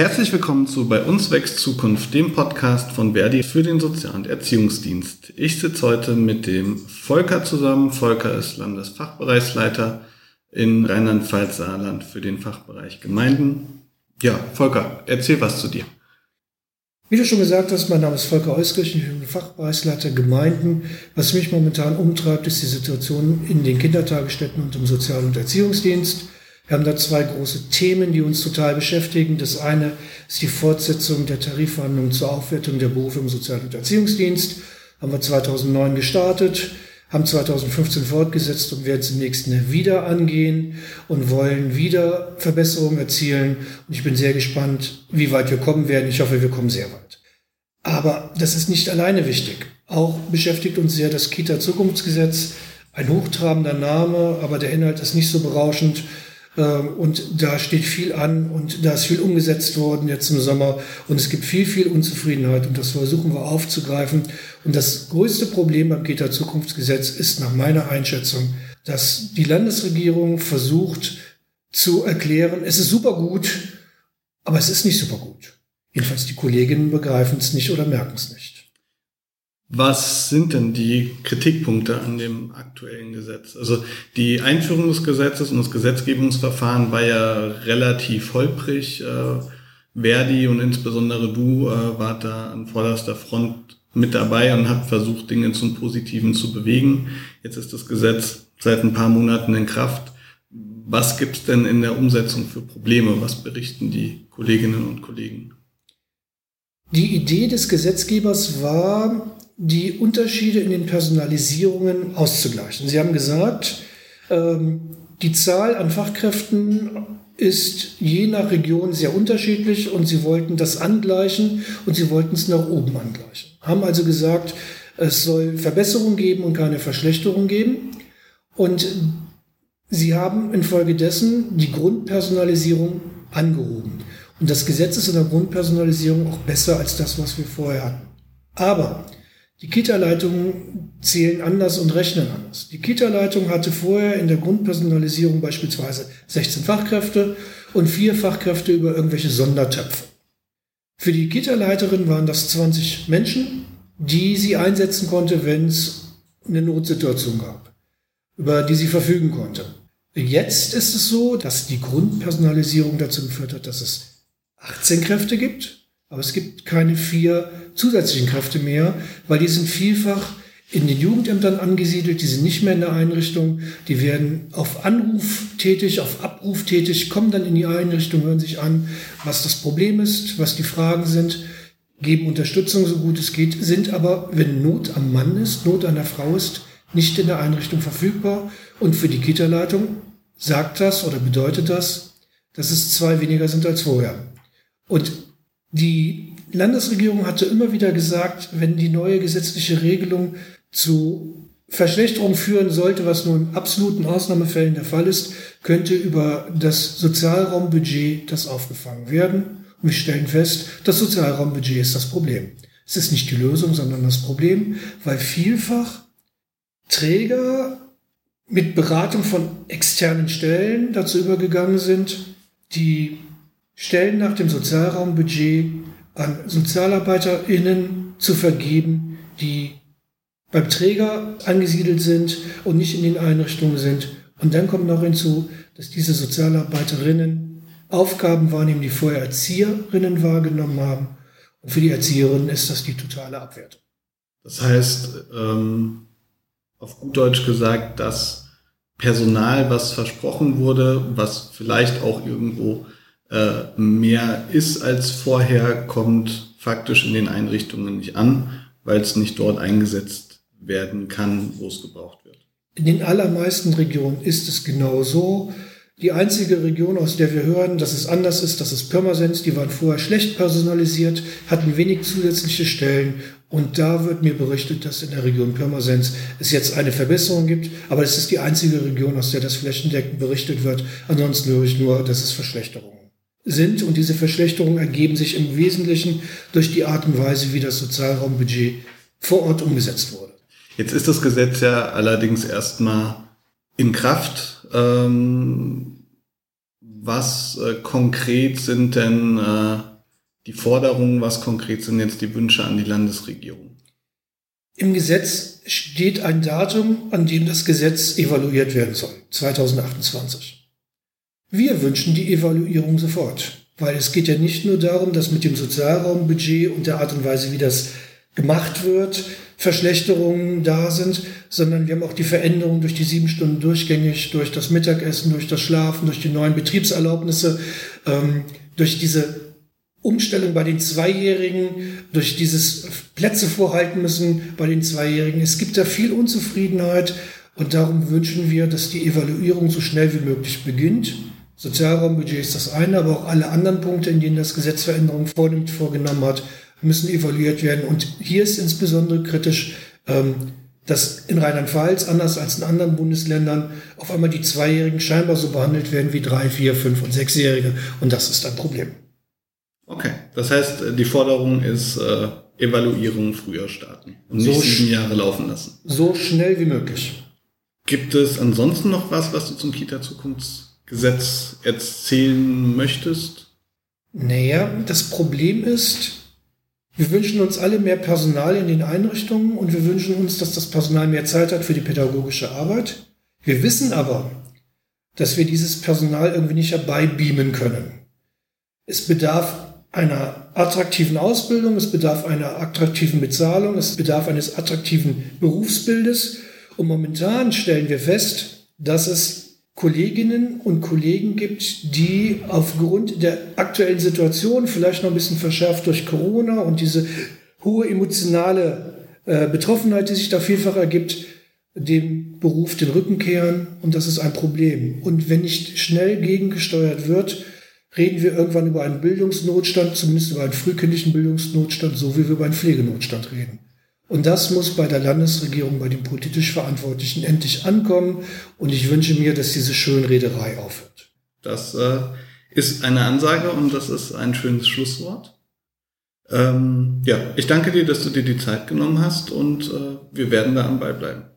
Herzlich willkommen zu Bei uns wächst Zukunft, dem Podcast von Verdi für den Sozial- und Erziehungsdienst. Ich sitze heute mit dem Volker zusammen. Volker ist Landesfachbereichsleiter in Rheinland-Pfalz-Saarland für den Fachbereich Gemeinden. Ja, Volker, erzähl was zu dir. Wie du schon gesagt hast, mein Name ist Volker Euskirch, ich bin Fachbereichsleiter Gemeinden. Was mich momentan umtreibt, ist die Situation in den Kindertagesstätten und im Sozial- und Erziehungsdienst. Wir haben da zwei große Themen, die uns total beschäftigen. Das eine ist die Fortsetzung der Tarifverhandlungen zur Aufwertung der Berufe im Sozial- und Erziehungsdienst. Haben wir 2009 gestartet, haben 2015 fortgesetzt und werden es im nächsten Jahr wieder angehen und wollen wieder Verbesserungen erzielen. Und ich bin sehr gespannt, wie weit wir kommen werden. Ich hoffe, wir kommen sehr weit. Aber das ist nicht alleine wichtig. Auch beschäftigt uns sehr das Kita-Zukunftsgesetz. Ein hochtrabender Name, aber der Inhalt ist nicht so berauschend. Ähm, und da steht viel an und da ist viel umgesetzt worden jetzt im Sommer und es gibt viel, viel Unzufriedenheit und das versuchen wir aufzugreifen. Und das größte Problem beim Kita Zukunftsgesetz ist nach meiner Einschätzung, dass die Landesregierung versucht zu erklären, es ist super gut, aber es ist nicht super gut. Jedenfalls die Kolleginnen begreifen es nicht oder merken es nicht. Was sind denn die Kritikpunkte an dem aktuellen Gesetz? Also die Einführung des Gesetzes und das Gesetzgebungsverfahren war ja relativ holprig. Äh, Verdi und insbesondere du äh, wart da an vorderster Front mit dabei und habt versucht, Dinge zum Positiven zu bewegen. Jetzt ist das Gesetz seit ein paar Monaten in Kraft. Was gibt's denn in der Umsetzung für Probleme? Was berichten die Kolleginnen und Kollegen? Die Idee des Gesetzgebers war, die Unterschiede in den Personalisierungen auszugleichen. Sie haben gesagt, ähm, die Zahl an Fachkräften ist je nach Region sehr unterschiedlich und sie wollten das angleichen und sie wollten es nach oben angleichen. Haben also gesagt, es soll Verbesserungen geben und keine Verschlechterung geben. Und sie haben infolgedessen die Grundpersonalisierung angehoben. Und das Gesetz ist in der Grundpersonalisierung auch besser als das, was wir vorher hatten. Aber die Kita-Leitungen zählen anders und rechnen anders. Die Kita-Leitung hatte vorher in der Grundpersonalisierung beispielsweise 16 Fachkräfte und vier Fachkräfte über irgendwelche Sondertöpfe. Für die Kita-Leiterin waren das 20 Menschen, die sie einsetzen konnte, wenn es eine Notsituation gab, über die sie verfügen konnte. Jetzt ist es so, dass die Grundpersonalisierung dazu geführt hat, dass es 18 Kräfte gibt aber es gibt keine vier zusätzlichen Kräfte mehr, weil die sind vielfach in den Jugendämtern angesiedelt, die sind nicht mehr in der Einrichtung, die werden auf Anruf tätig, auf Abruf tätig, kommen dann in die Einrichtung, hören sich an, was das Problem ist, was die Fragen sind, geben Unterstützung so gut es geht, sind aber, wenn Not am Mann ist, Not an der Frau ist, nicht in der Einrichtung verfügbar. Und für die Kita-Leitung sagt das oder bedeutet das, dass es zwei weniger sind als vorher. Und die Landesregierung hatte immer wieder gesagt, wenn die neue gesetzliche Regelung zu Verschlechterung führen sollte, was nur in absoluten Ausnahmefällen der Fall ist, könnte über das Sozialraumbudget das aufgefangen werden. Und wir stellen fest, das Sozialraumbudget ist das Problem. Es ist nicht die Lösung, sondern das Problem, weil vielfach Träger mit Beratung von externen Stellen dazu übergegangen sind, die Stellen nach dem Sozialraumbudget an SozialarbeiterInnen zu vergeben, die beim Träger angesiedelt sind und nicht in den Einrichtungen sind. Und dann kommt noch hinzu, dass diese Sozialarbeiterinnen Aufgaben wahrnehmen, die vorher Erzieherinnen wahrgenommen haben. Und für die Erzieherinnen ist das die totale Abwertung. Das heißt, ähm, auf gut Deutsch gesagt, dass Personal, was versprochen wurde, was vielleicht auch irgendwo äh, mehr ist als vorher, kommt faktisch in den Einrichtungen nicht an, weil es nicht dort eingesetzt werden kann, wo es gebraucht wird. In den allermeisten Regionen ist es genau so. Die einzige Region, aus der wir hören, dass es anders ist, das ist Pirmasens. Die waren vorher schlecht personalisiert, hatten wenig zusätzliche Stellen. Und da wird mir berichtet, dass in der Region Pirmasens es jetzt eine Verbesserung gibt. Aber es ist die einzige Region, aus der das flächendeckend berichtet wird. Ansonsten höre ich nur, dass es Verschlechterungen sind und diese Verschlechterungen ergeben sich im Wesentlichen durch die Art und Weise, wie das Sozialraumbudget vor Ort umgesetzt wurde. Jetzt ist das Gesetz ja allerdings erstmal in Kraft. Ähm, was äh, konkret sind denn äh, die Forderungen, was konkret sind jetzt die Wünsche an die Landesregierung? Im Gesetz steht ein Datum, an dem das Gesetz evaluiert werden soll, 2028. Wir wünschen die Evaluierung sofort, weil es geht ja nicht nur darum, dass mit dem Sozialraumbudget und der Art und Weise, wie das gemacht wird, Verschlechterungen da sind, sondern wir haben auch die Veränderungen durch die sieben Stunden durchgängig, durch das Mittagessen, durch das Schlafen, durch die neuen Betriebserlaubnisse, ähm, durch diese Umstellung bei den Zweijährigen, durch dieses Plätze vorhalten müssen bei den Zweijährigen. Es gibt da viel Unzufriedenheit und darum wünschen wir, dass die Evaluierung so schnell wie möglich beginnt. Sozialraumbudget ist das eine, aber auch alle anderen Punkte, in denen das Gesetz Veränderungen vornimmt, vorgenommen hat, müssen evaluiert werden. Und hier ist insbesondere kritisch, ähm, dass in Rheinland-Pfalz, anders als in anderen Bundesländern, auf einmal die Zweijährigen scheinbar so behandelt werden wie drei, vier, fünf und sechsjährige. Und das ist ein Problem. Okay, das heißt, die Forderung ist äh, Evaluierung früher starten und nicht so sieben Jahre laufen lassen. So schnell wie möglich. Gibt es ansonsten noch was, was du zum Kita-Zukunftsgesetz erzählen möchtest? Naja, das Problem ist, wir wünschen uns alle mehr Personal in den Einrichtungen und wir wünschen uns, dass das Personal mehr Zeit hat für die pädagogische Arbeit. Wir wissen aber, dass wir dieses Personal irgendwie nicht herbeibeamen können. Es bedarf einer attraktiven Ausbildung, es bedarf einer attraktiven Bezahlung, es bedarf eines attraktiven Berufsbildes. Und momentan stellen wir fest, dass es Kolleginnen und Kollegen gibt, die aufgrund der aktuellen Situation, vielleicht noch ein bisschen verschärft durch Corona und diese hohe emotionale äh, Betroffenheit, die sich da vielfach ergibt, dem Beruf den Rücken kehren. Und das ist ein Problem. Und wenn nicht schnell gegengesteuert wird, reden wir irgendwann über einen Bildungsnotstand, zumindest über einen frühkindlichen Bildungsnotstand, so wie wir über einen Pflegenotstand reden. Und das muss bei der Landesregierung, bei den politisch Verantwortlichen endlich ankommen. Und ich wünsche mir, dass diese Schönrederei aufhört. Das äh, ist eine Ansage und das ist ein schönes Schlusswort. Ähm, ja, ich danke dir, dass du dir die Zeit genommen hast und äh, wir werden da am Ball bleiben.